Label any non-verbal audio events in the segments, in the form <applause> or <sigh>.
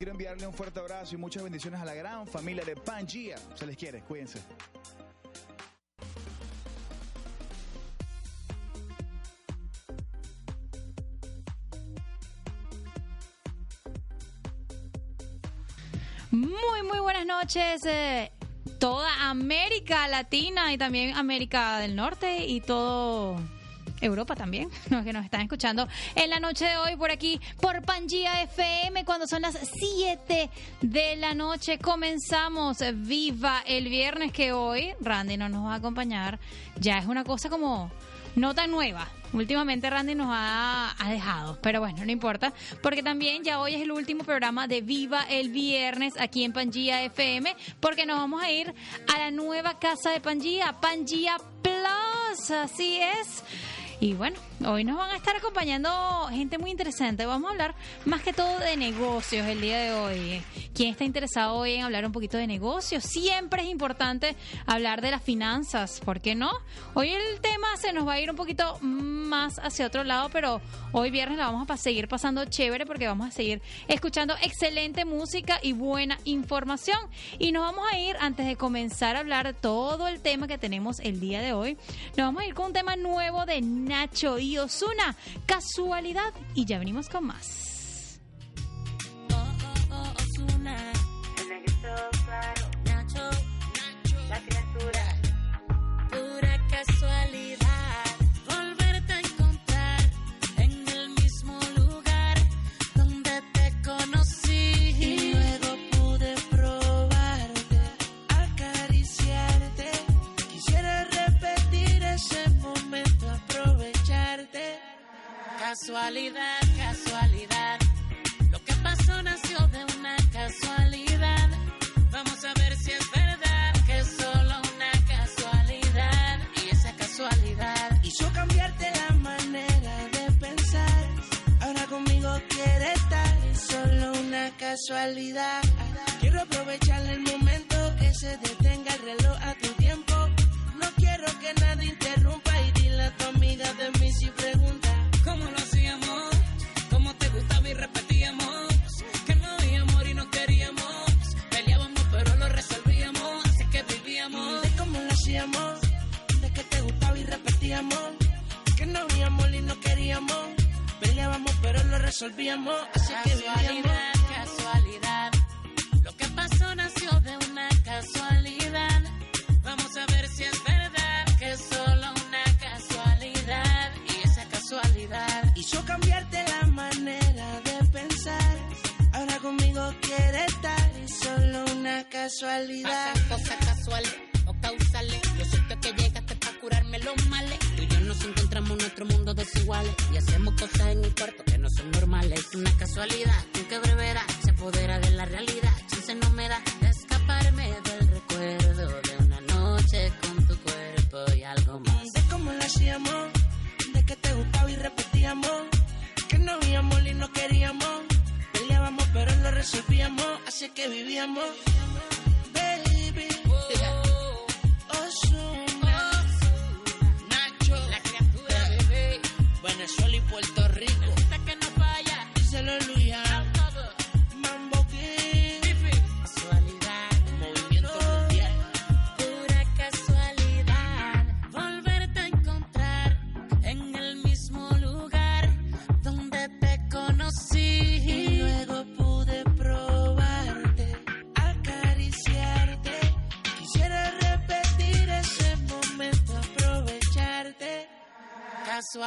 Quiero enviarle un fuerte abrazo y muchas bendiciones a la gran familia de Pangea. Se les quiere, cuídense. Muy, muy buenas noches. eh, toda América Latina y también América del Norte y todo Europa también, <laughs> los que nos están escuchando en la noche de hoy por aquí, por Pangía FM, cuando son las 7 de la noche. Comenzamos Viva el viernes que hoy Randy no nos va a acompañar. Ya es una cosa como no tan nueva. Últimamente Randy nos ha, dejado, pero bueno, no importa, porque también ya hoy es el último programa de Viva el Viernes aquí en Pangía FM, porque nos vamos a ir a la nueva casa de Pangía, Pangía Plus, así es. Y bueno, hoy nos van a estar acompañando gente muy interesante. Vamos a hablar más que todo de negocios el día de hoy. ¿Quién está interesado hoy en hablar un poquito de negocios? Siempre es importante hablar de las finanzas, ¿por qué no? Hoy el tema se nos va a ir un poquito más hacia otro lado, pero hoy viernes la vamos a seguir pasando chévere porque vamos a seguir escuchando excelente música y buena información. Y nos vamos a ir, antes de comenzar a hablar todo el tema que tenemos el día de hoy, nos vamos a ir con un tema nuevo de Nacho y Osuna, casualidad, y ya venimos con más. Casualidad, casualidad. Lo que pasó nació de una casualidad. Vamos a ver si es verdad que es solo una casualidad. Y esa casualidad hizo cambiarte la manera de pensar. Ahora conmigo quiere estar. Es solo una casualidad. Quiero aprovechar el momento que se detenga el lo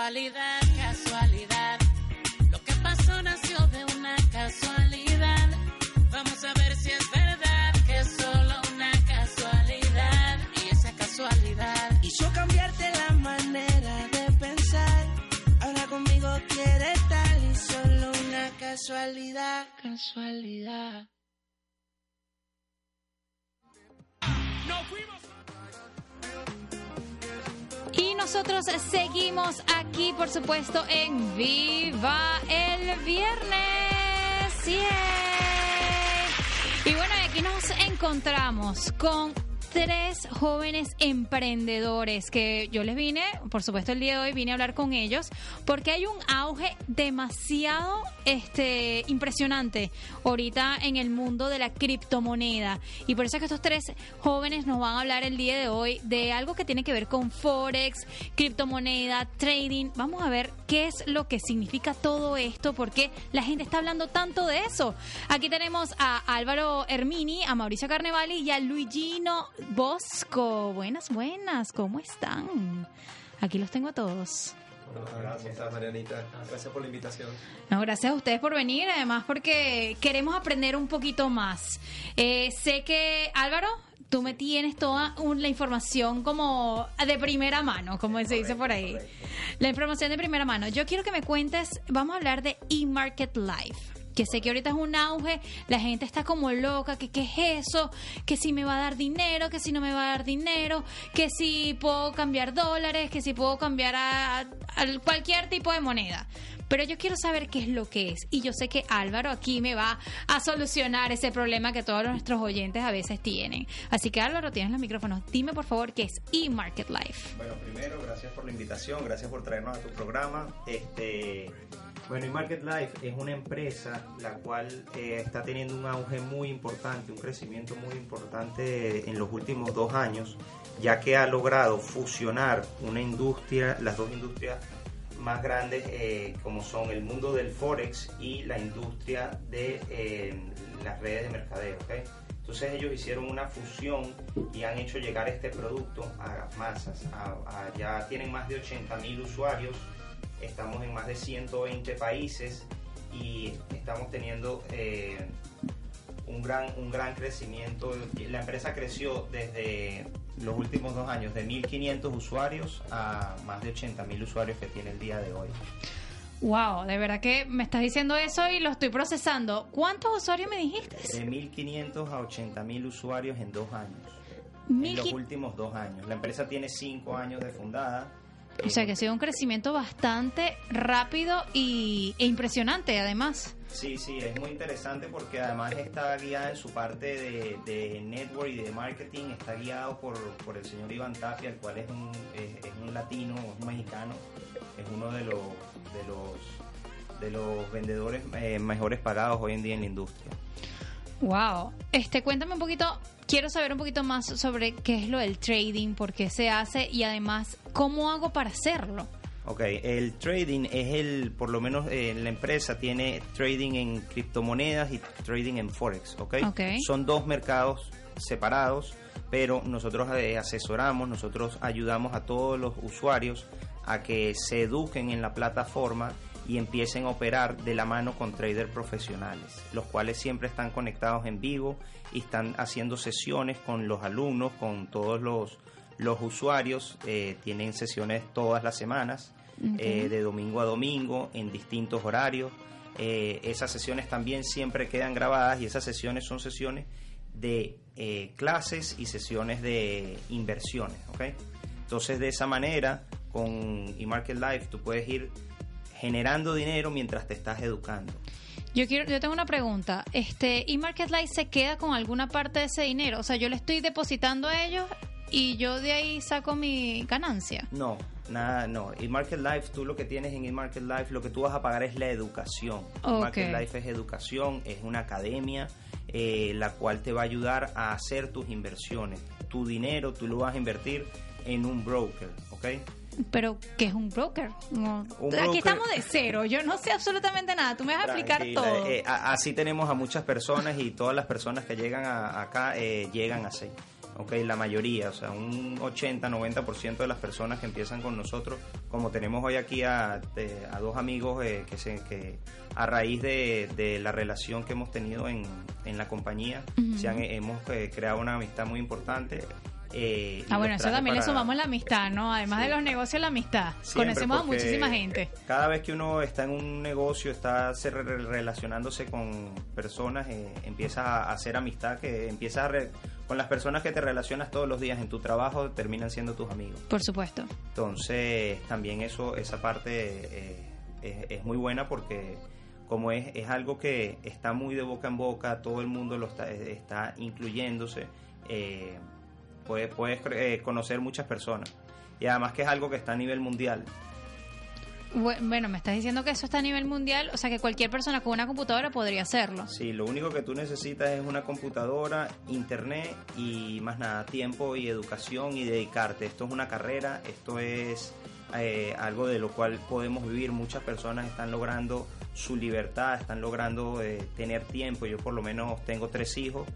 Casualidad, seguimos aquí, por supuesto, en Viva el Viernes. Y bueno, aquí nos encontramos con tres jóvenes emprendedores que yo les vine, por supuesto el día de hoy vine a hablar con ellos porque hay un auge demasiado este impresionante ahorita en el mundo de la criptomoneda y por eso es que estos tres jóvenes nos van a hablar el día de hoy de algo que tiene que ver con forex, criptomoneda, trading. Vamos a ver qué es lo que significa todo esto, porque la gente está hablando tanto de eso. Aquí tenemos a Álvaro Hermini, a Mauricio Carnevali y a Luigino Bosco. Buenas, buenas, ¿cómo están? Aquí los tengo a todos. Gracias, Marianita. Gracias por la invitación. No, gracias a ustedes por venir, además porque queremos aprender un poquito más. Eh, sé que, Álvaro, tú me tienes toda un- la información como de primera mano, como se dice por ahí. La información de primera mano. Yo quiero que me cuentes, vamos a hablar de eMarket Live. Que sé que ahorita es un auge, la gente está como loca, que qué es eso, que si me va a dar dinero, que si no me va a dar dinero, que si puedo cambiar dólares, que si puedo cambiar a, cualquier tipo de moneda. Pero yo quiero saber qué es lo que es. Y yo sé que Álvaro aquí me va a solucionar ese problema que todos nuestros oyentes a veces tienen. Así que Álvaro, tienes los micrófonos. Dime por favor qué es eMarket Live. Bueno, primero, gracias por la invitación, gracias por traernos a tu programa. Este, bueno, y Market Life es una empresa la cual eh, está teniendo un auge muy importante, un crecimiento muy importante en los últimos dos años, ya que ha logrado fusionar una industria, las dos industrias más grandes eh, como son el mundo del forex y la industria de eh, las redes de mercadeo. ¿ok? Entonces ellos hicieron una fusión y han hecho llegar este producto a masas. A- a- ya tienen más de 80 mil usuarios, estamos en más de 120 países y estamos teniendo eh, un, gran, un gran crecimiento. La empresa creció desde los últimos dos años de 1.500 usuarios a más de 80 mil usuarios que tiene el día de hoy. Wow, de verdad que me estás diciendo eso y lo estoy procesando. ¿Cuántos usuarios me dijiste? De 1.500 a 80 mil usuarios en dos años. En los últimos dos años. La empresa tiene cinco años de fundada. O sea que ha sido un crecimiento bastante rápido y, e impresionante además. Sí, sí, es muy interesante porque además está guiada en su parte de, de network y de marketing, está guiado por, por el señor Iván Tapia, el cual es un, es, es un latino, es un mexicano, es uno de los, de los, de los vendedores eh, mejores pagados hoy en día en la industria. Wow. Este, cuéntame un poquito, quiero saber un poquito más sobre qué es lo del trading, por qué se hace y además cómo hago para hacerlo. Ok, el trading es el, por lo menos eh, la empresa tiene trading en criptomonedas y trading en forex, ¿ok? Ok. Son dos mercados separados, pero nosotros eh, asesoramos, nosotros ayudamos a todos los usuarios a que se eduquen en la plataforma y empiecen a operar de la mano con traders profesionales, los cuales siempre están conectados en vivo y están haciendo sesiones con los alumnos, con todos los, los usuarios, eh, tienen sesiones todas las semanas, eh, de domingo a domingo, en distintos horarios. Eh, esas sesiones también siempre quedan grabadas y esas sesiones son sesiones de clases y sesiones de inversiones, ¿ok? Entonces de esa manera, con eMarket Life, tú puedes ir generando dinero mientras te estás educando. Yo quiero, yo tengo una pregunta. Este, ¿y Market Life se queda con alguna parte de ese dinero? O sea, yo le estoy depositando a ellos y yo de ahí saco mi ganancia. No, nada, no. eMarket Life, tú lo que tienes en eMarket Life, lo que tú vas a pagar es la educación. Ok. eMarket Life es educación, es una academia eh, la cual te va a ayudar a hacer tus inversiones. Tu dinero tú lo vas a invertir en un broker, ¿ok? Pero, ¿qué es un broker? No. Un Aquí broker- estamos de cero. Yo no sé absolutamente nada. Tú me vas a explicar todo. eh, así tenemos a muchas personas y todas las personas que llegan a- acá eh, llegan así. Ok, la mayoría, o sea, un 80-90% de las personas que empiezan con nosotros, como tenemos hoy aquí a, de- a dos amigos eh, que, se, que a raíz de, de la relación que hemos tenido en, en la compañía, se han- hemos eh, creado una amistad muy importante Eh, Ah, bueno, eso también le sumamos la amistad, ¿no? Además Sí. de los negocios, la amistad. Siempre, Conocemos a muchísima gente. Cada vez que uno está en un negocio, está se re- relacionándose con personas, eh, empiezas a hacer amistad, que empiezas a re- con las personas que te relacionas todos los días en tu trabajo, terminan siendo tus amigos. Por supuesto. Entonces, también eso, esa parte eh, es, es muy buena porque como es, es algo que está muy de boca en boca, todo el mundo lo está, eh, está incluyéndose, eh, puedes, puedes eh, conocer muchas personas. Y además que es algo que está a nivel mundial. Bu- Bueno, me estás diciendo que eso está a nivel mundial, o sea que cualquier persona con una computadora podría hacerlo. Sí, lo único que tú necesitas es una computadora, internet y más nada, tiempo y educación y dedicarte. Esto es una carrera, esto es eh, algo de lo cual podemos vivir. Muchas personas están logrando su libertad, están logrando eh, tener tiempo. Yo por lo menos tengo tres hijos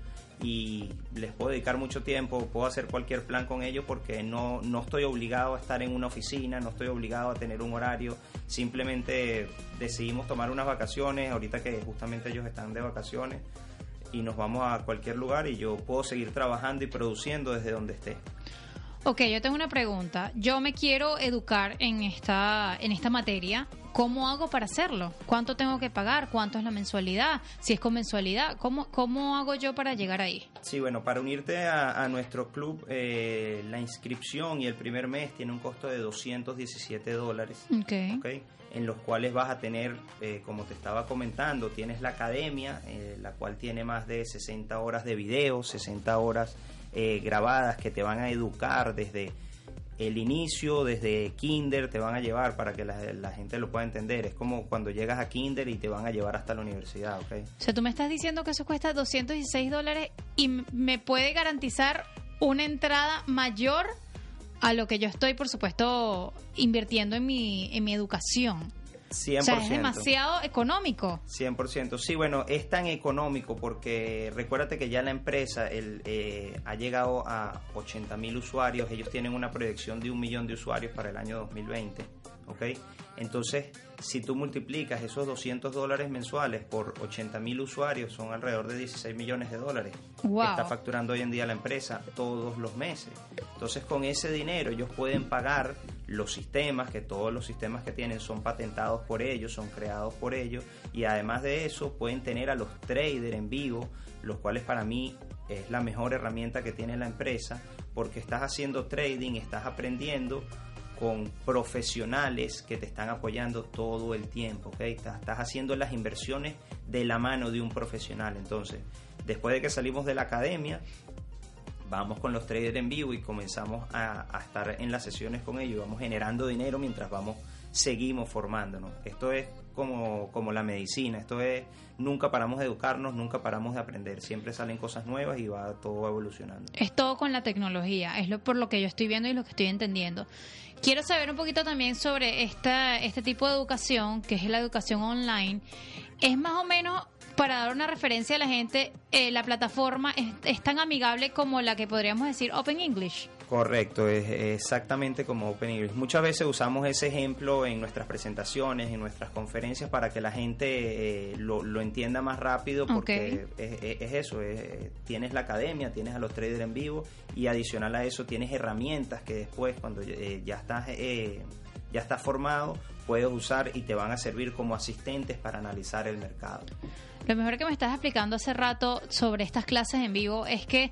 y les puedo dedicar mucho tiempo, puedo hacer cualquier plan con ellos porque no, no estoy obligado a estar en una oficina, no estoy obligado a tener un horario, simplemente decidimos tomar unas vacaciones, ahorita que justamente ellos están de vacaciones y nos vamos a cualquier lugar y yo puedo seguir trabajando y produciendo desde donde esté. Ok, yo tengo una pregunta. Yo me quiero educar en esta, en esta materia. ¿Cómo hago para hacerlo? ¿Cuánto tengo que pagar? ¿Cuánto es la mensualidad? Si es con mensualidad, ¿cómo, cómo hago yo para llegar ahí? Sí, bueno, para unirte a, a nuestro club, eh, la inscripción y el primer mes tiene un costo de 217 dólares. Ok. ¿ok? en los cuales vas a tener, eh, como te estaba comentando, tienes la academia, eh, la cual tiene más de 60 horas de video, 60 horas grabadas que te van a educar desde el inicio, desde kinder, te van a llevar para que la, gente lo pueda entender. Es como cuando llegas a kinder y te van a llevar hasta la universidad, ¿ok? O sea, tú me estás diciendo que eso cuesta 216 dólares y me puede garantizar una entrada mayor a lo que yo estoy, por supuesto, invirtiendo en mi, en mi educación. 100%. O sea, es demasiado económico. 100%. Sí, bueno, es tan económico porque recuérdate que ya la empresa el, eh, ha llegado a 80 mil usuarios. Ellos tienen una proyección de un millón de usuarios para el año 2020. ¿Ok? Entonces, si tú multiplicas esos 200 dólares mensuales por 80 mil usuarios, son alrededor de 16 millones de dólares Wow. que está facturando hoy en día la empresa todos los meses. Entonces, con ese dinero ellos pueden pagar los sistemas, que todos los sistemas que tienen son patentados por ellos, son creados por ellos, y además de eso pueden tener a los traders en vivo, los cuales para mí es la mejor herramienta que tiene la empresa, porque estás haciendo trading, estás aprendiendo con profesionales que te están apoyando todo el tiempo, ¿ok? Estás, haciendo las inversiones de la mano de un profesional. Entonces, después de que salimos de la academia, vamos con los traders en vivo y comenzamos a, a estar en las sesiones con ellos, vamos generando dinero mientras vamos, seguimos formándonos. Esto es como, como la medicina, esto es, nunca paramos de educarnos, nunca paramos de aprender, siempre salen cosas nuevas y va todo evolucionando. Es todo con la tecnología, es lo por lo que yo estoy viendo y lo que estoy entendiendo. Quiero saber un poquito también sobre esta, este tipo de educación, que es la educación online. Es más o menos, para dar una referencia a la gente, eh, la plataforma es, es tan amigable como la que podríamos decir Open English. Correcto, es exactamente como Open English. Muchas veces usamos ese ejemplo en nuestras presentaciones, en nuestras conferencias, para que la gente eh, lo, lo entienda más rápido, porque es, es- es eso, es- tienes la academia, tienes a los traders en vivo y adicional a eso tienes herramientas que después cuando eh, ya estás eh, ya estás formado puedes usar y te van a servir como asistentes para analizar el mercado. Lo mejor que me estás explicando hace rato sobre estas clases en vivo es que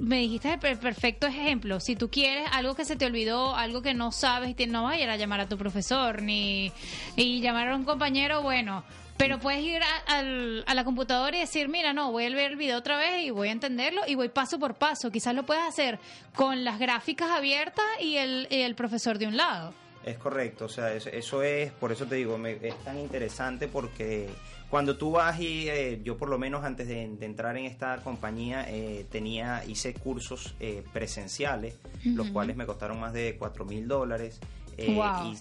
me dijiste el per- perfecto ejemplo. Si tú quieres algo que se te olvidó, algo que no sabes, y no vayas a llamar a tu profesor ni y llamar a un compañero, bueno. Pero puedes ir a, a la computadora y decir, mira, no, voy a ver el video otra vez y voy a entenderlo y voy paso por paso. Quizás lo puedes hacer con las gráficas abiertas y el, y el profesor de un lado. Es correcto, o sea, eso, eso es, por eso te digo, me- es tan interesante porque cuando tú vas y eh, yo por lo menos antes de, de entrar en esta compañía eh, tenía, hice cursos eh, presenciales, los cuales me costaron más de 4 mil dólares. eh, Wow. Y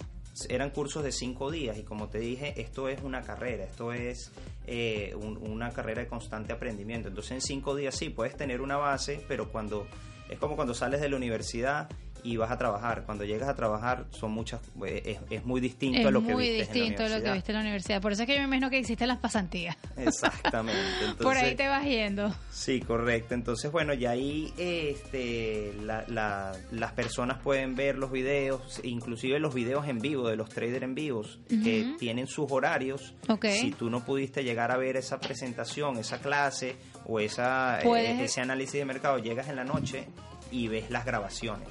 eran cursos de cinco días y como te dije, esto es una carrera, esto es eh, un- una carrera de constante aprendimiento. Entonces en cinco días sí puedes tener una base, pero cuando es como cuando sales de la universidad y vas a trabajar. Cuando llegas a trabajar son muchas, eh, es, es muy distinto es a lo que muy viste distinto en la lo que viste en la universidad. Por eso es que yo me imagino que existen las pasantías. <laughs> Exactamente. Por ahí te vas yendo. Sí, correcto. Entonces, bueno, y ahí este, la- la- las personas pueden ver los videos, inclusive los videos en vivo de los traders en vivos, que tienen sus horarios. Si tú no pudiste llegar a ver esa presentación, esa clase o esa, eh, ese análisis de mercado, llegas en la noche y ves las grabaciones.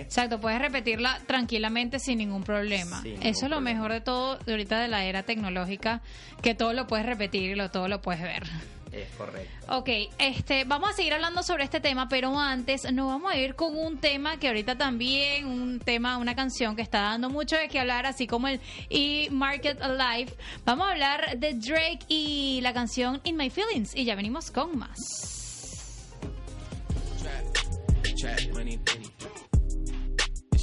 Exacto, puedes repetirla tranquilamente sin ningún problema. Sin Eso es lo problema. mejor de todo de ahorita de la era tecnológica, que todo lo puedes repetir y lo, todo lo puedes ver. Es correcto. Ok, este, vamos a seguir hablando sobre este tema, pero antes nos vamos a ir con un tema que ahorita también, un tema, una canción que está dando mucho de qué hablar, así como el e-Market Alive. Vamos a hablar de Drake y la canción In My Feelings y ya venimos con más. Trap, trap, money, penny.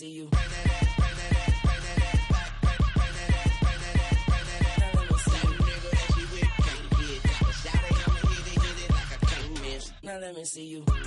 That ass. Now let me see you.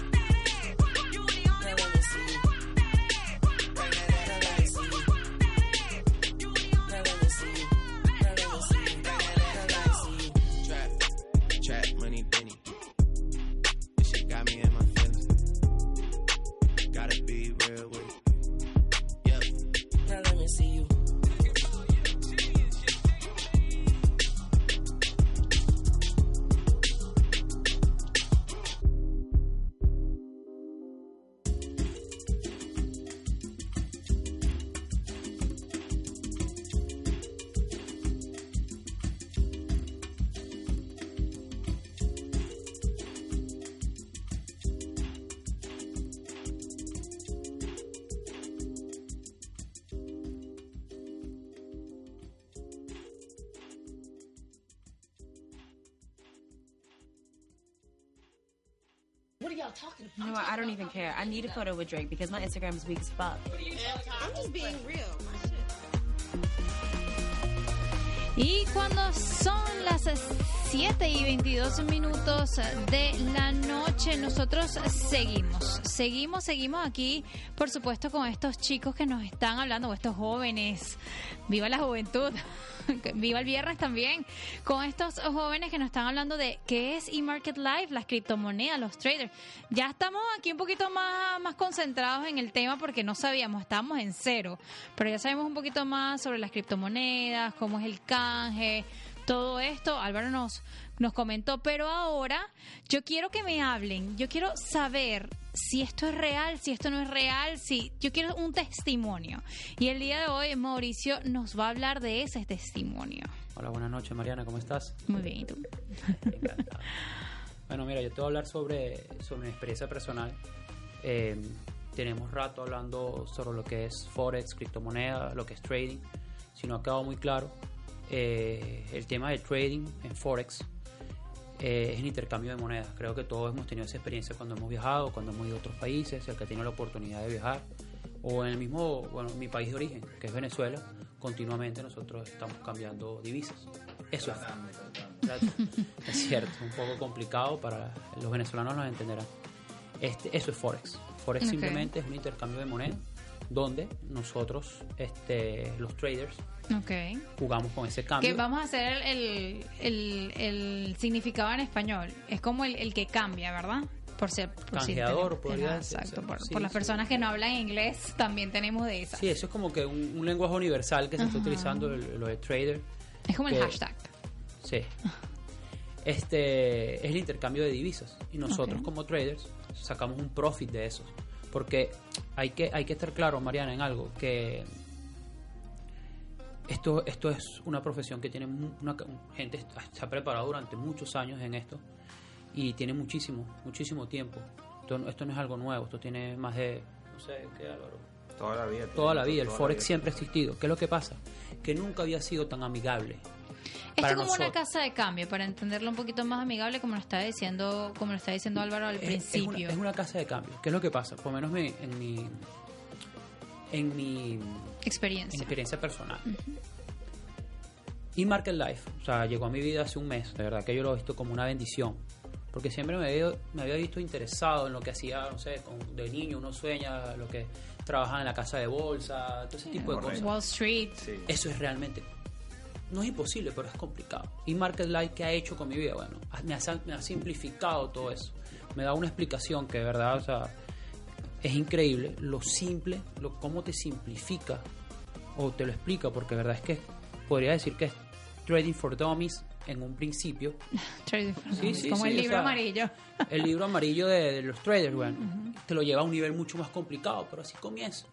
You know what? I don't even care. I need a photo with Drake because my Instagram is weak as fuck. I'm just being real. Y cuando son las 7 y 22 minutos de la noche. Nosotros seguimos, seguimos, seguimos aquí, por supuesto, con estos chicos que nos están hablando, estos jóvenes. Viva la juventud. <laughs> Viva el viernes también. Con estos jóvenes que nos están hablando de qué es eMarket Live, las criptomonedas, los traders. Ya estamos aquí un poquito más, más concentrados en el tema porque no sabíamos, estábamos en cero. Pero ya sabemos un poquito más sobre las criptomonedas, cómo es el canje todo esto, Álvaro nos, nos comentó, pero ahora yo quiero que me hablen, yo quiero saber si esto es real, si esto no es real, si yo quiero un testimonio. Y el día de hoy Mauricio nos va a hablar de ese testimonio. Hola, buenas noches Mariana, ¿cómo estás? Muy bien, ¿y tú? bueno, mira, yo te voy a hablar sobre, sobre mi experiencia personal. Eh, tenemos rato hablando sobre lo que es Forex, criptomoneda, lo que es trading. Si no ha quedado muy claro, eh, el tema de trading en Forex eh, es el intercambio de monedas. Creo que todos hemos tenido esa experiencia cuando hemos viajado, cuando hemos ido a otros países, el que tiene la oportunidad de viajar, o en el mismo, bueno, mi país de origen, que es Venezuela, continuamente nosotros estamos cambiando divisas. Eso es, es cierto, un poco complicado para los venezolanos lo entenderán. Este, eso es Forex. Forex Okay. simplemente es un intercambio de moneda donde nosotros, este, los traders, jugamos con ese cambio. Que vamos a hacer el, el, el significado en español. Es como el, el que cambia, ¿verdad? Por ser por Canjeador, decirse. Exacto. Por, Sí, por las sí. personas que no hablan inglés, <laughs> también tenemos de esas. Sí, eso es como que un, un lenguaje universal que se está utilizando, lo de trader. Es como el hashtag. Sí. Este es el intercambio de divisas y nosotros como traders sacamos un profit de esos. Porque hay que, hay que estar claro, Mariana, en algo, que esto, esto es una profesión que tiene una, gente se ha preparado durante muchos años en esto y tiene muchísimo, muchísimo tiempo. Esto, no- esto no es algo nuevo, esto tiene más de, no sé, ¿qué Álvaro? Toda la vida. Toda la vida, el Forex siempre ha existido. ¿Qué es lo que pasa? Que nunca había sido tan amigable. Esto como una nosotros. casa de cambio, para entenderlo un poquito más amigable, como lo está diciendo, como lo está diciendo Álvaro al Es- es una- principio. Es una, casa de cambio. ¿Qué es lo que pasa? Por lo menos mi- en mi en mi en mi Experiencia. experiencia personal. Y Market Life, o sea, llegó a mi vida hace un mes. De verdad que yo lo he visto como una bendición. Porque siempre me había, me había visto interesado en lo que hacía, no sé, con- de niño uno sueña, lo que trabajaba en la casa de bolsa, todo ese tipo de cosas. Wall Street. Eso es realmente. No es imposible, pero es complicado. Y Market Life, ¿qué ha hecho con mi vida? Bueno, me ha, sa- me ha simplificado todo eso. Me da una explicación que de verdad, o sea, es increíble lo simple, lo cómo te simplifica o te lo explica, porque de verdad es que podría decir que es Trading for Dummies en un principio. <laughs> Trading for Sí, Dummies, sí, como sí, el o libro sea, amarillo. El libro amarillo de, de los traders, bueno, <laughs> te lo lleva a un nivel mucho más complicado, pero así comienza.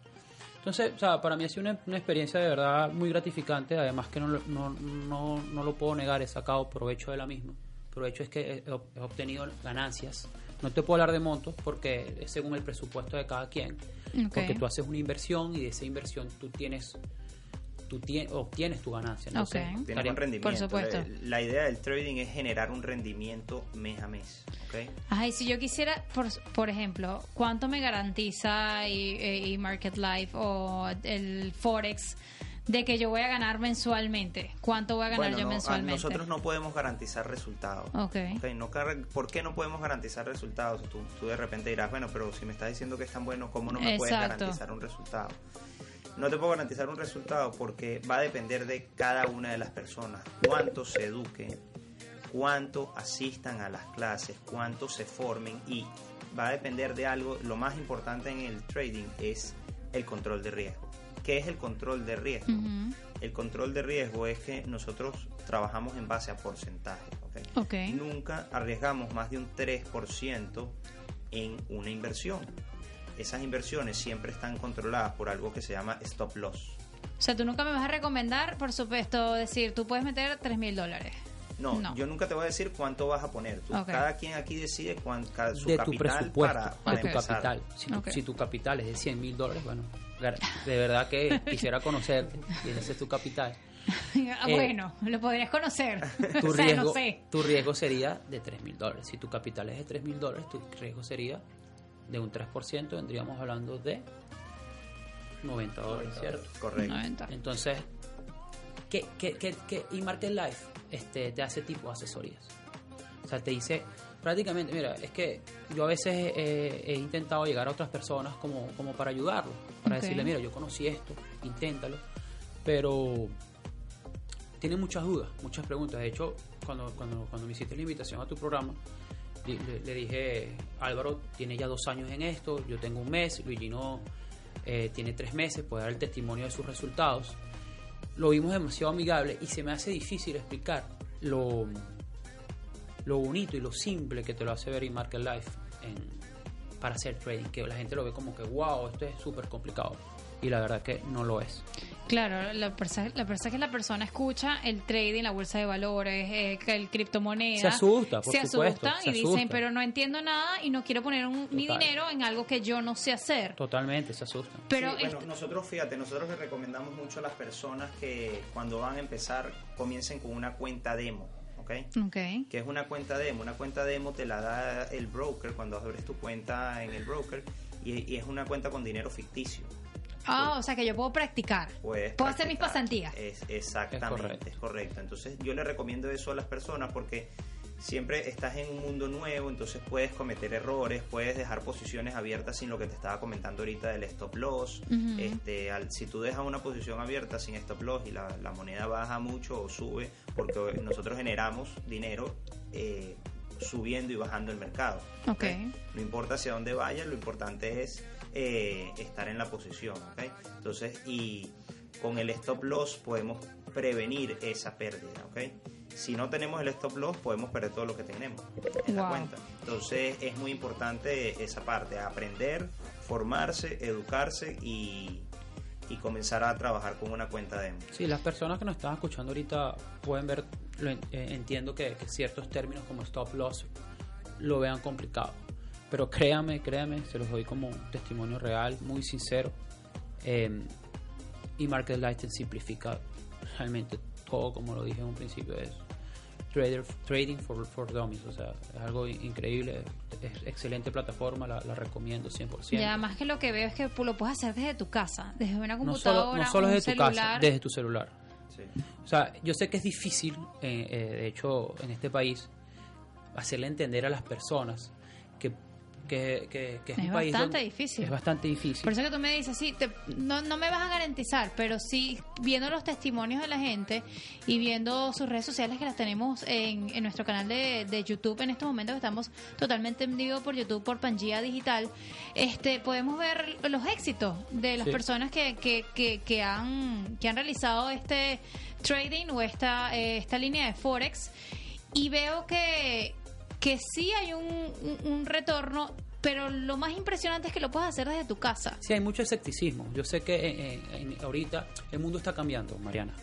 Entonces, o sea, para mí ha sido una, una experiencia de verdad muy gratificante, además que no, lo- no, no, no lo puedo negar, he sacado provecho de la misma. Provecho es que he, he obtenido ganancias. No te puedo hablar de montos porque es según el presupuesto de cada quien. Porque tú haces una inversión y de esa inversión tú tienes tú tie- obtienes tu ganancia. Entonces, Ok. Tiene estaría- un rendimiento. Por supuesto. La, la idea del trading es generar un rendimiento mes a mes. ¿ok? Ajá, y si yo quisiera, por, por ejemplo, ¿cuánto me garantiza y, y Market Life o el Forex de que yo voy a ganar mensualmente? ¿Cuánto voy a ganar Bueno, yo no, mensualmente? nosotros no podemos garantizar resultados. Ok. Ok, no ¿Por qué no podemos garantizar resultados? Tú, tú de repente dirás, bueno, pero si me estás diciendo que es tan bueno, ¿cómo no me puedes Exacto. garantizar un resultado? No te puedo garantizar un resultado porque va a depender de cada una de las personas, cuánto se eduquen, cuánto asistan a las clases, cuánto se formen y va a depender de algo. Lo más importante en el trading es el control de riesgo. ¿Qué es el control de riesgo? El control de riesgo es que nosotros trabajamos en base a. Ok. Nunca arriesgamos más de un 3% en una inversión. Esas inversiones siempre están controladas por algo que se llama stop loss. O sea, tú nunca me vas a recomendar, por supuesto, decir, tú puedes meter 3 mil dólares. No, No. yo nunca te voy a decir cuánto vas a poner. Tú-. Cada quien aquí decide cuán- cada- su de tu capital presupuesto, para, para de tu capital. Si tu, si tu capital es de 100 mil dólares, bueno, de verdad que <laughs> quisiera conocerte y ese es tu capital. <laughs> Ah, Eh, bueno, lo podrías conocer. Tu <laughs> o sea, riesgo, no sé. tu riesgo sería de 3 mil dólares. Si tu capital es de 3 mil dólares, tu riesgo sería de un 3%, vendríamos hablando de 90 dólares, ¿cierto? Correcto. 90. Entonces, que, que, que, que eMarket Life este, te hace tipo de asesorías. O sea, te dice prácticamente, mira, es que yo a veces eh, he intentado llegar a otras personas como, como para ayudarlo, para Ok. decirle, mira, yo conocí esto, inténtalo, pero tiene muchas dudas, muchas preguntas. De hecho, cuando, cuando, cuando me hiciste la invitación a tu programa, le, le- dije, Álvaro tiene ya dos años en esto, yo tengo un mes, Luigi no eh, tiene tres meses, puede dar el testimonio de sus resultados. Lo vimos demasiado amigable y se me hace difícil explicar lo, lo bonito y lo simple que te lo hace ver en Market Life en- para hacer trading, que la gente lo ve como que, wow, esto es súper complicado. Y la verdad que no lo es. Claro, la persona, la persona que la persona escucha el trading, la bolsa de valores, eh, que el criptomoneda. Se asusta, por se supuesto, asustan se y dicen, pero no entiendo nada y no quiero poner un- mi dinero en algo que yo no sé hacer. Totalmente, se asustan. Pero Sí, bueno, nosotros, fíjate, nosotros le recomendamos mucho a las personas que cuando van a empezar comiencen con una cuenta demo, ¿ok? Ok. Que es una cuenta demo. Una cuenta demo te la da el broker cuando abres tu cuenta en el broker y, y es una cuenta con dinero ficticio. Ah, o sea que yo puedo practicar. Puedes Puedo hacer mis pasantías. Es, exactamente, es correcto. Entonces yo le recomiendo eso a las personas porque siempre estás en un mundo nuevo, entonces puedes cometer errores, puedes dejar posiciones abiertas sin lo que te estaba comentando ahorita del stop loss. Este, al- si tú dejas una posición abierta sin stop loss y la, la moneda baja mucho o sube, porque nosotros generamos dinero eh, subiendo y bajando el mercado. Ok. No importa hacia dónde vaya, lo importante es eh, estar en la posición, ¿ok? Entonces, y con el stop loss podemos prevenir esa pérdida, ¿ok? Si no tenemos el stop loss, podemos perder todo lo que tenemos en la cuenta. Entonces, es muy importante esa parte, aprender, formarse, educarse y, y comenzar a trabajar con una cuenta demo. Sí, las personas que nos están escuchando ahorita pueden ver, lo eh, entiendo que, que ciertos términos como stop loss lo vean complicado. Pero créame, créame, se los doy como un testimonio real, muy sincero. eh, y Market Light te simplifica realmente todo, como lo dije en un principio, es trader, trading for, for dummies. O sea, es algo in- increíble, es excelente plataforma, la, la recomiendo 100%. Ya más que lo que veo es que lo puedes hacer desde tu casa, desde una no computadora, solo, no solo un desde tu casa, celular. desde tu celular. O sea, yo sé que es difícil, eh, eh, de hecho, en este país, hacerle entender a las personas que, que, que- que es, Es un país bastante difícil. Es bastante difícil. Por eso que tú me dices, sí, te- no, no me vas a garantizar, pero sí viendo los testimonios de la gente y viendo sus redes sociales que las tenemos en, en nuestro canal de, de YouTube en estos momentos que estamos totalmente en vivo por YouTube, por Pangea Digital, este podemos ver los éxitos de las Sí. personas que, que, que, que han, que han realizado este trading o esta, eh, esta línea de Forex y veo que, que sí hay un, un- retorno, pero lo más impresionante es que lo puedes hacer desde tu casa. Sí, hay mucho escepticismo. Yo sé que eh, eh, ahorita el mundo está cambiando, Mariana.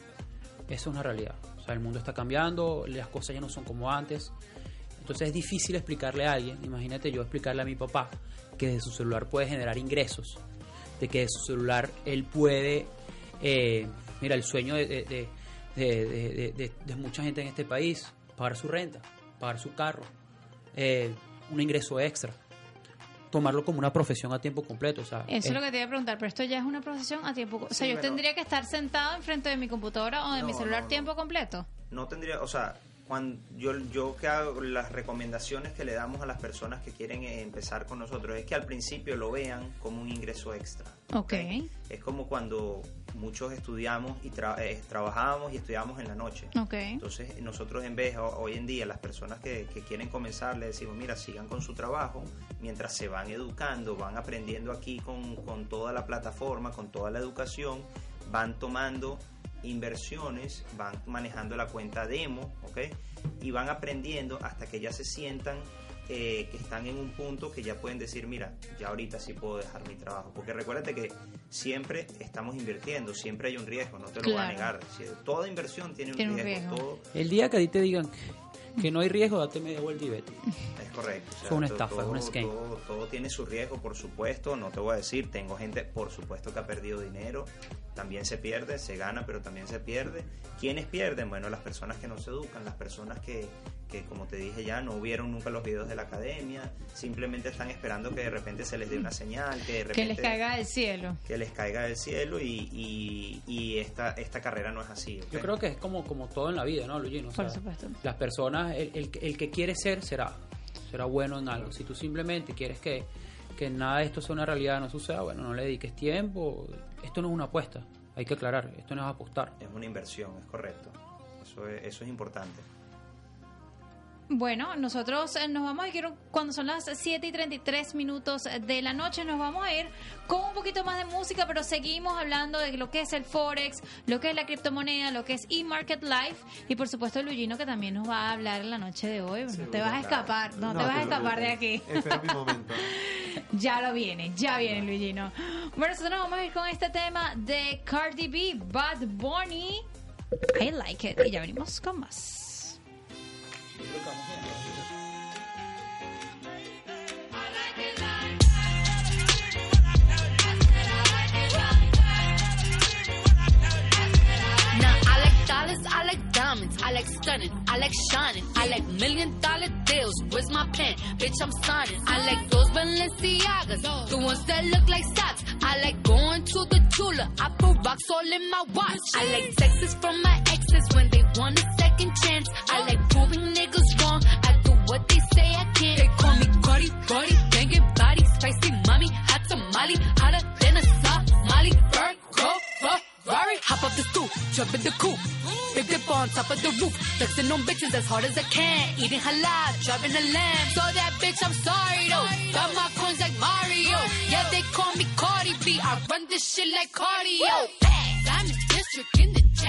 Eso es una realidad. O sea, el mundo está cambiando, las cosas ya no son como antes. Entonces es difícil explicarle a alguien, imagínate yo explicarle a mi papá que desde su celular puede generar ingresos, de que de su celular él puede, eh, mira, el sueño de- de- de- de mucha gente en este país, pagar su renta, pagar su carro, eh, un ingreso extra, tomarlo como una profesión a tiempo completo. O sea, Eso es es- lo que te iba a preguntar, pero esto ya es una profesión a tiempo... O sea, Sí, yo pero- tendría que estar sentado enfrente de mi computadora o de mi celular no, no. tiempo completo. no tendría, o sea, cuando yo, yo que hago las recomendaciones que le damos a las personas que quieren eh, empezar con nosotros es que al principio lo vean como un ingreso extra. Ok. Es como cuando muchos estudiamos y tra- eh, trabajábamos y estudiamos en la noche. Ok. Entonces nosotros en vez, ho- hoy en día, las personas que, que quieren comenzar, le decimos, mira, sigan con su trabajo, mientras se van educando, van aprendiendo aquí con, con toda la plataforma, con toda la educación, van tomando inversiones, van manejando la cuenta demo, ¿ok? Y van aprendiendo hasta que ya se sientan eh, que están en un punto que ya pueden decir, mira, ya ahorita sí puedo dejar mi trabajo. Porque recuérdate que siempre estamos invirtiendo, siempre hay un riesgo, no te lo voy a Claro. negar. Si- Toda inversión tiene un Tiene un riesgo. riesgo. Todo, El día que a ti te digan que, no hay riesgo, date media vuelta y vete. es correcto. o sea, Es una estafa, es todo, un esquema. Todo, todo tiene su riesgo, por supuesto. No te voy a decir, tengo gente, por supuesto, que ha perdido dinero. También se pierde, se gana, pero también se pierde. ¿Quiénes pierden? Bueno, las personas que no se educan, las personas que, que como te dije ya no hubieron nunca los videos de la academia, simplemente están esperando que de repente se les dé una señal, que de repente Que les caiga del cielo. que les caiga del cielo y, y, y esta, esta carrera no es así. Yo creo que es como, como todo en la vida, ¿no, Luigi? O Por supuesto. Las personas, el, el, el que quiere ser, será. Será bueno en algo. Si tú simplemente quieres que, que nada de esto sea una realidad, no suceda, bueno, no le dediques tiempo. Esto no es una apuesta, hay que aclarar, esto no es apostar. Es una inversión, es correcto. Eso es, eso es importante. Bueno, nosotros eh, nos vamos a ir cuando son las 7 y 33 minutos de la noche. Nos vamos a ir con un poquito más de música, pero seguimos hablando de lo que es el Forex, lo que es la criptomoneda, lo que es eMarket Life y por supuesto Lugino que también nos va a hablar en la noche de hoy. no te vas a escapar, no, te vas a escapar de aquí. Espera mi momento. <laughs> ya lo viene, ya viene Lugino. Bueno, nosotros nos vamos a ir con este tema de Cardi B, Bad Bunny. I like it. Y ya venimos con más. I like diamonds, I like stunning, I like shining, I like million dollar deals. Where's my pen? Bitch, I'm signing. I like those Balenciagas, the ones that look like socks. I like going to the Tula, I put rocks all in my watch. I like texts from my exes when they want a second chance. I like proving niggas wrong. I do what they say I can't. They call me Cardi, Cardi, banging body, spicy mommy, hot tamale, hotter than a Somali. Virgo, Ferrari, hop up the stoop, jump in the coupe. Big dip on top of the roof, flexing on bitches as hard as I can. Eating halal, driving a lamb. So that bitch, I'm sorry though. Got my coins like Mario. Yeah, they call me. I run this shit like cardio. Diamond district in the chain.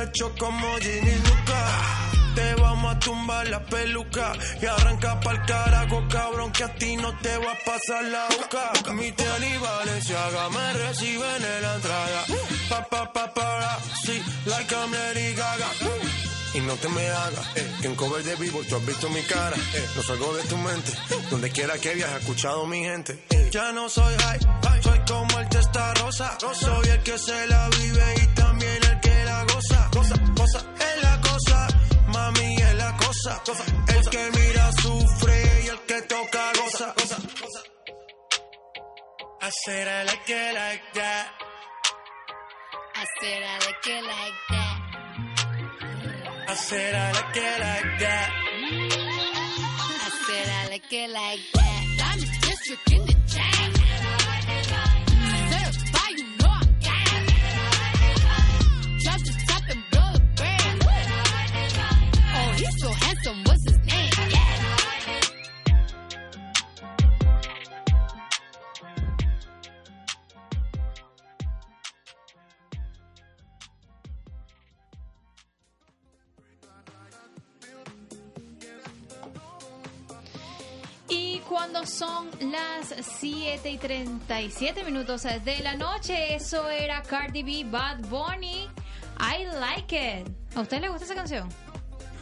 Pecho como Ginny Luca. Te vamos a tumbar la peluca y arranca pa'l carajo, cabrón, que a ti no te va a pasar la boca. Mi tele y Valenciaga me reciben en la entrada. Pa, pa, sí, like I'm Lady Gaga. Y no te me hagas, eh, que en cover de vivo tú has visto mi cara. Eh, no salgo de tu mente, donde quiera que viajes, escuchado mi gente. Eh, ya no soy high, soy como el testa rosa. Soy el que se la vive y también el que la goza. Cosa, cosa, es la cosa, mami es la cosa. El que mira sufre y el que toca goza. goza, goza. I said I like it like that. I said I like it like that. I said I like it like that. I said I like it like that. Diamond district in the chain. 7 y 37 minutos de la noche. Eso era Cardi B, Bad Bunny. I like it. ¿A usted le gusta esa canción?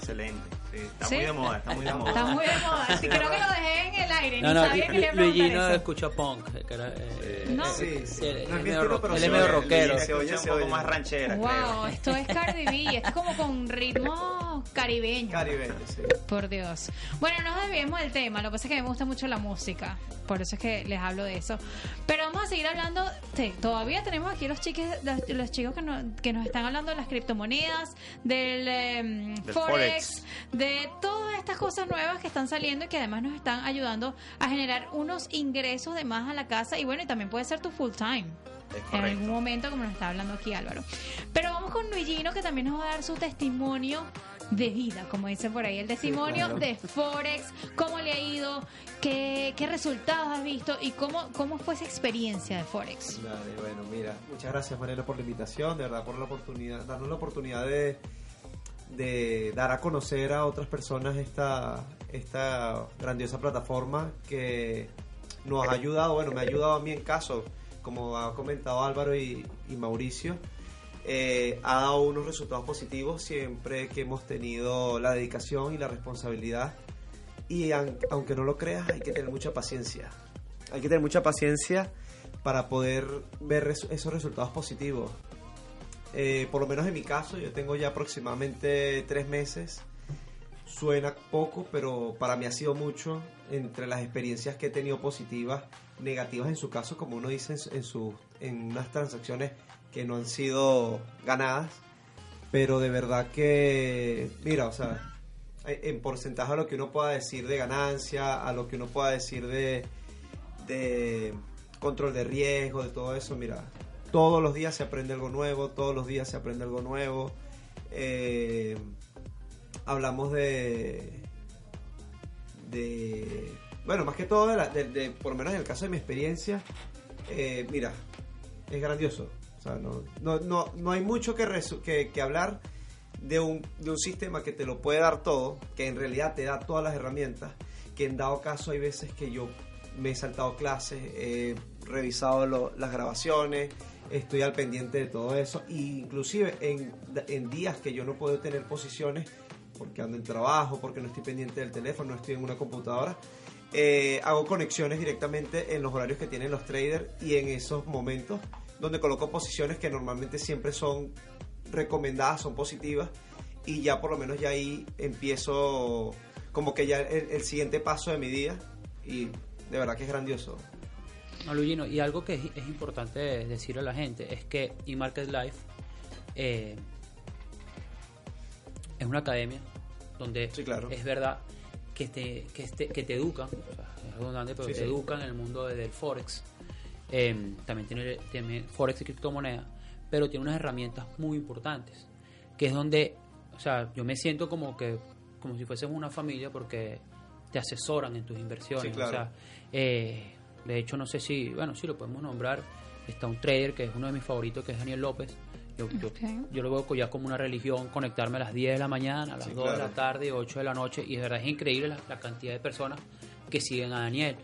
Excelente. Sí, está ¿Sí? muy de moda, está muy de moda. Está muy de moda. Sí, creo que lo dejé en el aire. No, Ni no, sabía que le Luigi no eso. escucha punk. que era, eh, No. eh, Sí, sí, él- es medio estilo, rock- pero él se es medio oye, rockero. Se oye, un poco más ranchera, Wow, esto es Cardi B, es como con ritmo caribeño. Caribeño, sí. Por Dios. Bueno, no nos desviemos del tema, lo que pasa es que me gusta mucho la música, por eso es que les hablo de eso. Pero vamos a seguir hablando, sí, todavía tenemos aquí los, chiques, los, los chicos que, no- que nos están hablando de las criptomonedas, del, em, Del forex, forex. de todas estas cosas nuevas que están saliendo y que además nos están ayudando a generar unos ingresos de más a la casa y bueno, y también puede ser tu full time. En algún momento, como nos está hablando aquí Álvaro. Pero vamos con Luigino, que también nos va a dar su testimonio de vida, como dicen por ahí, el testimonio claro. de Forex, cómo le ha ido, qué, qué resultados has visto y cómo, cómo fue esa experiencia de Forex. Dale, bueno, mira, muchas gracias Mariela por la invitación, de verdad por la oportunidad, darnos la oportunidad de, de dar a conocer a otras personas esta, esta grandiosa plataforma que nos ha ayudado, bueno, me ha ayudado a mí en caso, como ha comentado Álvaro y, y Mauricio, eh, ha dado unos resultados positivos siempre que hemos tenido la dedicación y la responsabilidad. Y aunque no lo creas, hay que tener mucha paciencia. Hay que tener mucha paciencia para poder ver esos resultados positivos. Eh, por lo menos en mi caso, yo tengo ya aproximadamente tres meses. Suena poco, pero para mí ha sido mucho entre las experiencias que he tenido positivas, negativas en su caso, como uno dice en, su- en unas transacciones que no han sido ganadas. Pero de verdad que, mira, o sea, en porcentaje a lo que uno pueda decir de ganancia, a lo que uno pueda decir de, de control de riesgo, de todo eso, mira, todos los días se aprende algo nuevo, todos los días se aprende algo nuevo. Eh, hablamos de, de, bueno, más que todo, de, por lo menos en el caso de mi experiencia, eh, mira, es grandioso. No, no, no, hay mucho que, que, que hablar de un, de un sistema que te lo puede dar todo, que en realidad te da todas las herramientas, que en dado caso hay veces que yo me he saltado clases, he revisado las grabaciones, estoy al pendiente de todo eso, e inclusive en, en días que yo no puedo tener posiciones, porque ando en trabajo, porque no estoy pendiente del teléfono, no estoy en una computadora, eh, hago conexiones directamente en los horarios que tienen los traders y en esos momentos donde coloco posiciones que normalmente siempre son recomendadas, son positivas y ya por lo menos ya ahí empiezo como que ya el, el siguiente paso de mi día y de verdad que es grandioso. No, Luigino, y algo que es, es importante decirle a la gente es que eMarket Life eh, es una academia donde es verdad que te, que te, que te educan, o sea, es redundante, pero Sí, te sí. educan en el mundo de- del Forex. Eh, también tiene, tiene Forex y criptomonedas, pero tiene unas herramientas muy importantes, que es donde, o sea, yo me siento como que, como si fuésemos una familia porque te asesoran en tus inversiones. Sí, claro. O sea, eh, de hecho, no sé si, bueno, sí lo podemos nombrar. Está un trader que es uno de mis favoritos, que es Daniel López. Yo, yo, Ok. yo lo veo ya como una religión, conectarme a las 10 de la mañana, a las Sí, 2 de la tarde, 8 de la noche, y de verdad es increíble la, la cantidad de personas que siguen a Daniel.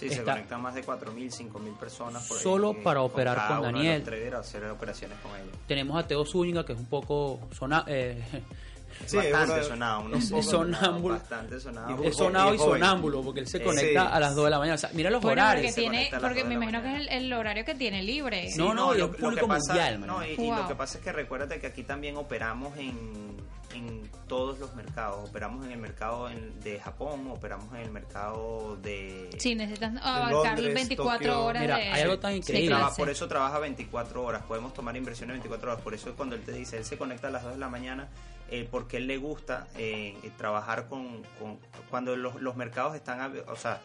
Sí, se Está- conectan más de 4.000, 5.000 personas por ahí Solo que- para operar cada con uno de los Daniel. hacer operaciones con ellos. Tenemos a Teo Zúñiga, que es un poco sona, eh, <laughs> Sí, bastante sonado, uno <laughs> es, un es poco sonámbulo. bastante sonado. Es sonado y, Y sonámbulo, porque él se conecta sí. a las 2 de la mañana. O sea, mira los Bueno, horarios. porque, tiene, porque me imagino que es el, el horario que tiene libre. Sí, No, no, y lo- es lo público que pasa- mundial, no, y, y Wow. lo que pasa es que recuérdate que aquí también operamos en, en todos los mercados. Operamos en el mercado en- de Japón, operamos en el mercado de... Sí, necesitas abarcar Londres, 24 Tokio. horas Mira, de hay algo tan increíble. Por eso trabaja 24 horas. Podemos tomar inversiones 24 horas. Por eso cuando él te dice, él se conecta a las 2 de la mañana, eh, porque él le gusta eh, trabajar con, con- Cuando los, los mercados están... ab- O sea,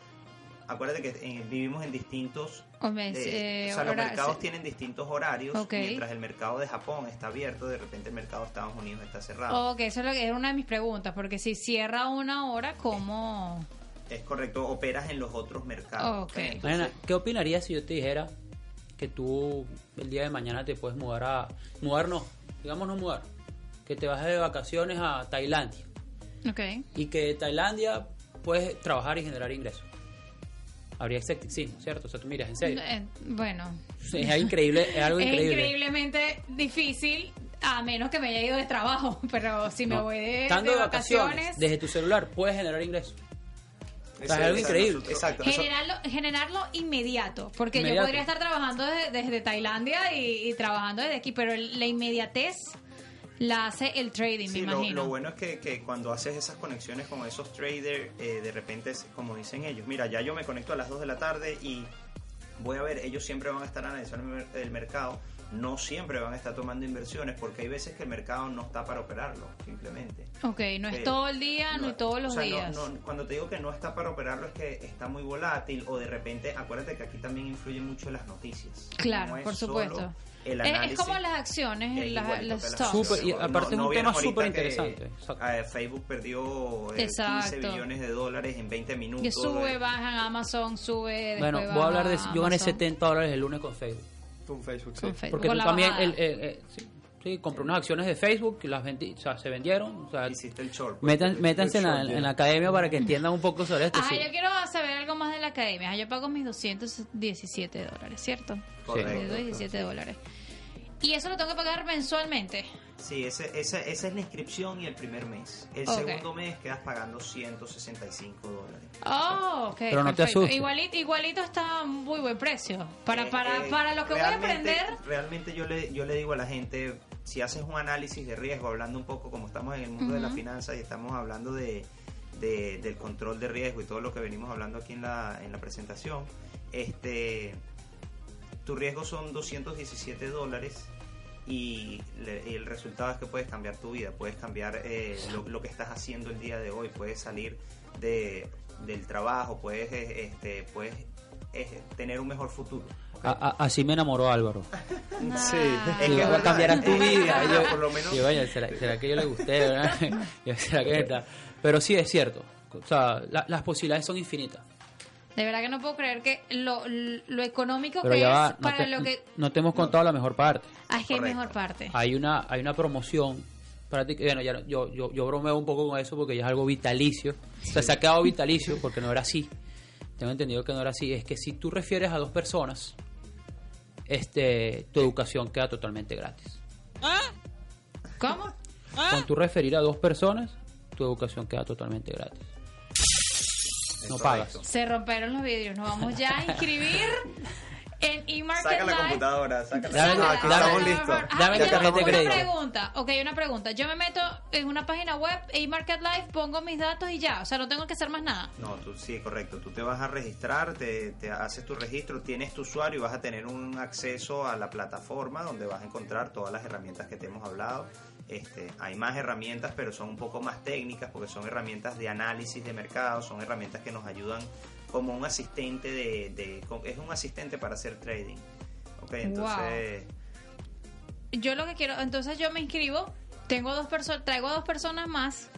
acuérdate que eh, vivimos en distintos... Eh, eh, o sea, los mercados tienen distintos horarios. Mientras el mercado de Japón está abierto, de repente el mercado de Estados Unidos está cerrado. Ok, eso es lo que era una de mis preguntas, porque si cierra una hora, ¿cómo? Es correcto, operas en los otros mercados. Ok. Entonces, Mariana, ¿qué opinarías si yo te dijera que tú el día de mañana te puedes mudar a... Mudar no, digamos no mudar. Que te vas de vacaciones a Tailandia. Ok. Y que de Tailandia puedes trabajar y generar ingresos. Habría escepticismo, ¿cierto? O sea, tú miras, en serio. Eh, bueno. Es increíble, es algo <laughs> Es increíble. increíblemente difícil, a menos que me haya ido de trabajo. <laughs> Pero si me No. voy de, Estando de de vacaciones, vacaciones, desde tu celular puedes generar ingresos. O sea, es algo increíble. Exacto. generarlo, generarlo inmediato. Porque yo podría estar trabajando desde, desde Tailandia y, y trabajando desde aquí, pero la inmediatez la hace el trading, Sí, me lo, imagino. lo bueno es que, que cuando haces esas conexiones con esos traders, eh, de repente, es como dicen ellos, mira, ya yo me conecto a las 2 de la tarde y voy a ver, ellos siempre van a estar analizando el mer- el mercado, no siempre van a estar tomando inversiones porque hay veces que el mercado no está para operarlo, simplemente. Ok, no es Ok. todo el día, no, No, es todos los o sea, no- días. no, cuando te digo que no está para operarlo es que está muy volátil o de repente, acuérdate que aquí también influye mucho las noticias. Claro, No por solo supuesto. El Es- es, análisis. como las acciones, Es las, las que stocks. Súper, y No- aparte es no un vieron tema súper que, interesante. eh, Facebook perdió eh, 15 Exacto. billones de dólares en 20 minutos. Que sube, Eh, baja, Amazon sube. Bueno, voy a hablar de Yo gané Amazon. 70 dólares el lunes con Facebook. Con Facebook, sí. Con Facebook. Porque Con tú también, el- el- eh, sí, sí, compré unas acciones de Facebook que las vendí, o sea, se vendieron. O sea, Hiciste el short. pues, metan- el- métanse en la, en la academia para que entiendan un poco sobre esto. Sí. yo quiero saber algo más de la academia. Yo pago mis 217 dólares, ¿cierto? Correcto. 217 dólares. Y eso lo tengo que pagar mensualmente. Sí, ese, esa, esa es la inscripción y el primer mes. El Ok. segundo mes quedas pagando 165 dólares. Oh, ok. Pero no te perfecto. asustes. Igualito, igualito está a muy buen precio. Para, Eh, para, eh, para lo que voy a realmente- aprender. Realmente yo le, yo le digo a la gente, si haces un análisis de riesgo, hablando un poco como estamos en el mundo de la finanza y estamos hablando de, de- del control de riesgo y todo lo que venimos hablando aquí en la, en la presentación, este, tu riesgo son 217 dólares y, le- y el resultado es que puedes cambiar tu vida, puedes cambiar eh, lo, lo que estás haciendo el día de hoy, puedes salir de, del trabajo, puedes, eh, este, puedes eh, tener un mejor futuro. A- a- así me enamoró Álvaro. <laughs> Sí. Es que va- verdad, cambiarás tu vida. <laughs> Yo- por lo menos- yo, "Oye, ¿será, será que yo le gusté? ¿verdad? <laughs> ¿Será que está? Pero sí es cierto. O sea, la- las posibilidades son infinitas. De verdad que no puedo creer que lo, lo económico Pero que ya es va, no para te, lo que. no te hemos contado la mejor parte. Ah, es que hay mejor parte. Hay una, hay una promoción. Bueno, ya, no- yo, yo, yo bromeo un poco con eso porque ya es algo vitalicio. O sea, se ha quedado vitalicio porque no era así. Tengo entendido que no era así. Es que si tú refieres a dos personas, este, tu educación queda totalmente gratis. ¿Cómo? Con tu referir a dos personas, tu educación queda totalmente gratis. No pagas. Se rompieron los vidrios. Nos vamos ya a inscribir en eMarket Saca la Live. computadora, saca la Dame- No, dame- listos. Ah, Dame ya una crédito. pregunta, ok, una pregunta. Yo me meto en una página web, eMarket Live, pongo mis datos y ya. O sea, no tengo que hacer más nada. No, tú sí, correcto. Tú te vas a registrar, te, te haces tu registro, tienes tu usuario y vas a tener un acceso a la plataforma donde vas a encontrar todas las herramientas que te hemos hablado. Este, hay más herramientas, pero son un poco más técnicas porque son herramientas de análisis de mercado, son herramientas que nos ayudan como un asistente de, de- es un asistente para hacer trading. Ok, entonces Yo lo que quiero, entonces yo me inscribo, tengo dos personas, traigo dos personas más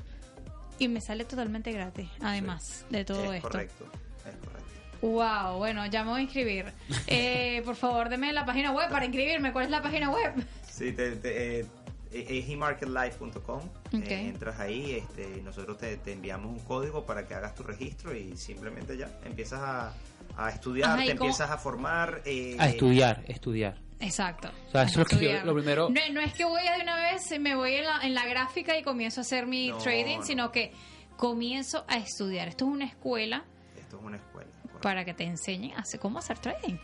y me sale totalmente gratis, además de todo es esto. correcto, es correcto. Wow, bueno, ya me voy a inscribir. <laughs> Eh, por favor, deme la página web para inscribirme. ¿Cuál es la página web? Sí, te, te- eh, es emarketlife.com. Ok. Eh, entras ahí, este, nosotros te, te enviamos un código para que hagas tu registro y simplemente ya empiezas a, a estudiar, Ajá, ¿y te cómo- empiezas a formar. eh, A estudiar, estudiar. Exacto. O sea, eso es lo que yo- Estudiar. lo primero- No, no es que voy de una vez, me voy en la, en la gráfica y comienzo a hacer mi No, trading, no. sino que comienzo a estudiar. Esto es una escuela Esto es una escuela. correcto. para que te enseñen a hacer, cómo hacer trading.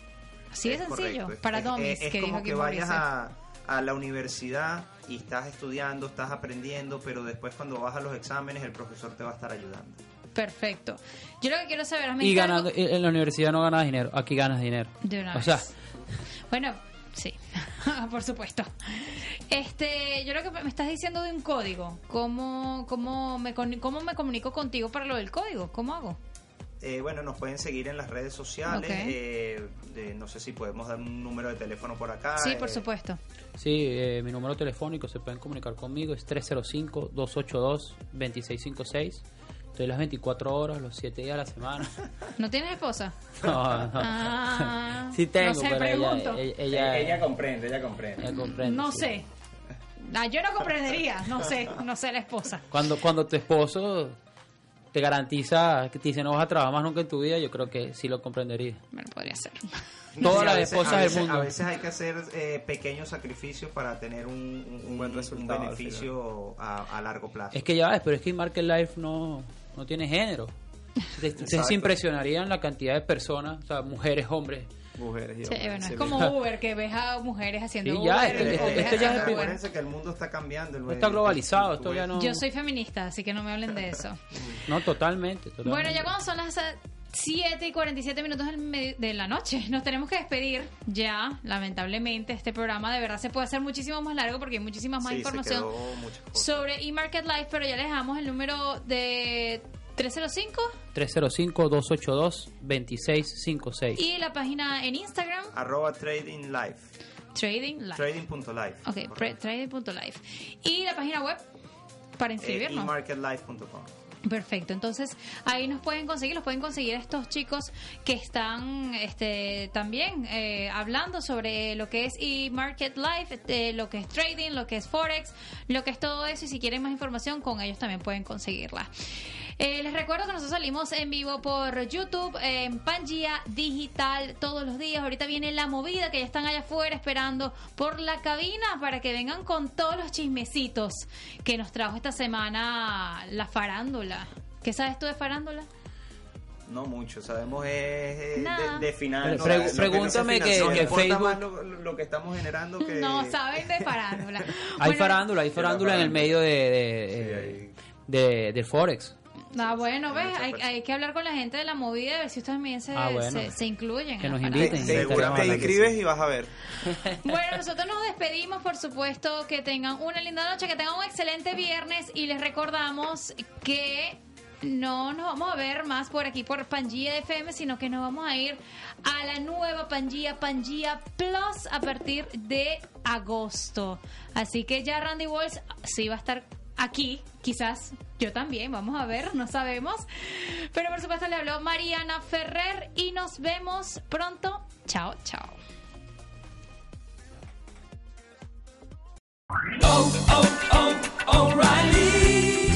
Así de Es sencillo. correcto. Para Es- dummies, es, es que dijo como aquí que vayas a, a la universidad y estás estudiando, estás aprendiendo, pero después cuando vas a los exámenes el profesor te va a estar ayudando. Perfecto. Yo lo que quiero saber es... Y ganando, en la universidad no ganas dinero, aquí ganas dinero. De una O vez. sea, Bueno, sí, <laughs> por supuesto. Este, yo lo que me estás diciendo de un código, ¿cómo, cómo, me, cómo me comunico contigo para lo del código? ¿Cómo hago? Eh, bueno, nos pueden seguir en las redes sociales. Eh, no sé si podemos dar un número de teléfono por acá. sí, por eh, supuesto. sí, eh, mi número telefónico se pueden comunicar conmigo, es 305-282-2656. Estoy las 24 horas, los 7 días a la semana. <laughs> ¿No tienes esposa? No, no. <laughs> Ah, sí tengo, no sé, pero ella, ella, ella- ella comprende, ella comprende. ella comprende. No sí. sé. Ah, yo no comprendería, no sé, no sé la esposa. Cuando, cuando tu esposo te garantiza que te dice no vas a trabajar más nunca en tu vida, yo creo que sí lo comprendería. Bueno, podría ser. <laughs> Todas Sí, las veces- esposas del mundo. A veces hay que hacer eh, pequeños sacrificios para tener un, un- un- buen un resultado al beneficio a, a largo plazo. Es que ya ves, pero es que Market Life no, no tiene género. <laughs> Ustedes se impresionarían la cantidad de personas, o sea, mujeres, hombres. Mujeres y Sí, bueno, es como mira. Uber, que ves a mujeres haciendo Sí, ya, Uber. este- este- ya es haciendo el Uber. Acuérdense que el mundo está cambiando. el- Está globalizado, esto ya no... Yo soy feminista, así que no me hablen de eso. <laughs> No, totalmente, totalmente. Bueno, ya cuando son las eh, 7 y 47 minutos de la noche, <laughs> nos tenemos que despedir ya, lamentablemente. Este programa de verdad se puede hacer muchísimo más largo porque hay muchísima más Sí, información sobre eMarket Life, pero ya les dejamos el número de 305 305-282-2656. y la página en Instagram, Arroba Trading Life. Trading Life. Trading.life. Ok, pre- trading.life. Y la página web para Eh, inscribirnos. emarketlife.com. Perfecto, entonces ahí nos pueden conseguir, los pueden conseguir estos chicos que están este, también eh, hablando sobre lo que es e-market life, eh, lo que es trading, lo que es forex, lo que es todo eso y si quieren más información con ellos también pueden conseguirla. Eh, les recuerdo que nosotros salimos en vivo por YouTube, en Pangea Digital todos los días. Ahorita viene la movida que ya están allá afuera esperando por la cabina para que vengan con todos los chismecitos que nos trajo esta semana la farándula. ¿Qué sabes tú de farándula? No mucho, sabemos es, eh, Nada. de, de final. No, pre- pregúntame no que- financió. que importa Facebook- más lo, lo que estamos generando que... No saben de farándula. Hay Bueno, farándula, hay farándula en el medio de, de, de, de Forex. Ah, bueno, ves, hay, hay que hablar con la gente de la movida a ver si ustedes también se, Ah, bueno. se, se incluyen. Que nos inviten. Te, Seguramente te inscribes y vas a ver. <laughs> Bueno, nosotros nos despedimos, por supuesto, que tengan una linda noche, que tengan un excelente viernes y les recordamos que no nos vamos a ver más por aquí por Pangía FM, sino que nos vamos a ir a la nueva Pangía, Pangía Plus a partir de agosto. Así que ya Randy Walls sí va a estar aquí, quizás yo también, vamos a ver, no sabemos. Pero por supuesto le habló Mariana Ferrer y nos vemos pronto. Chao, chao.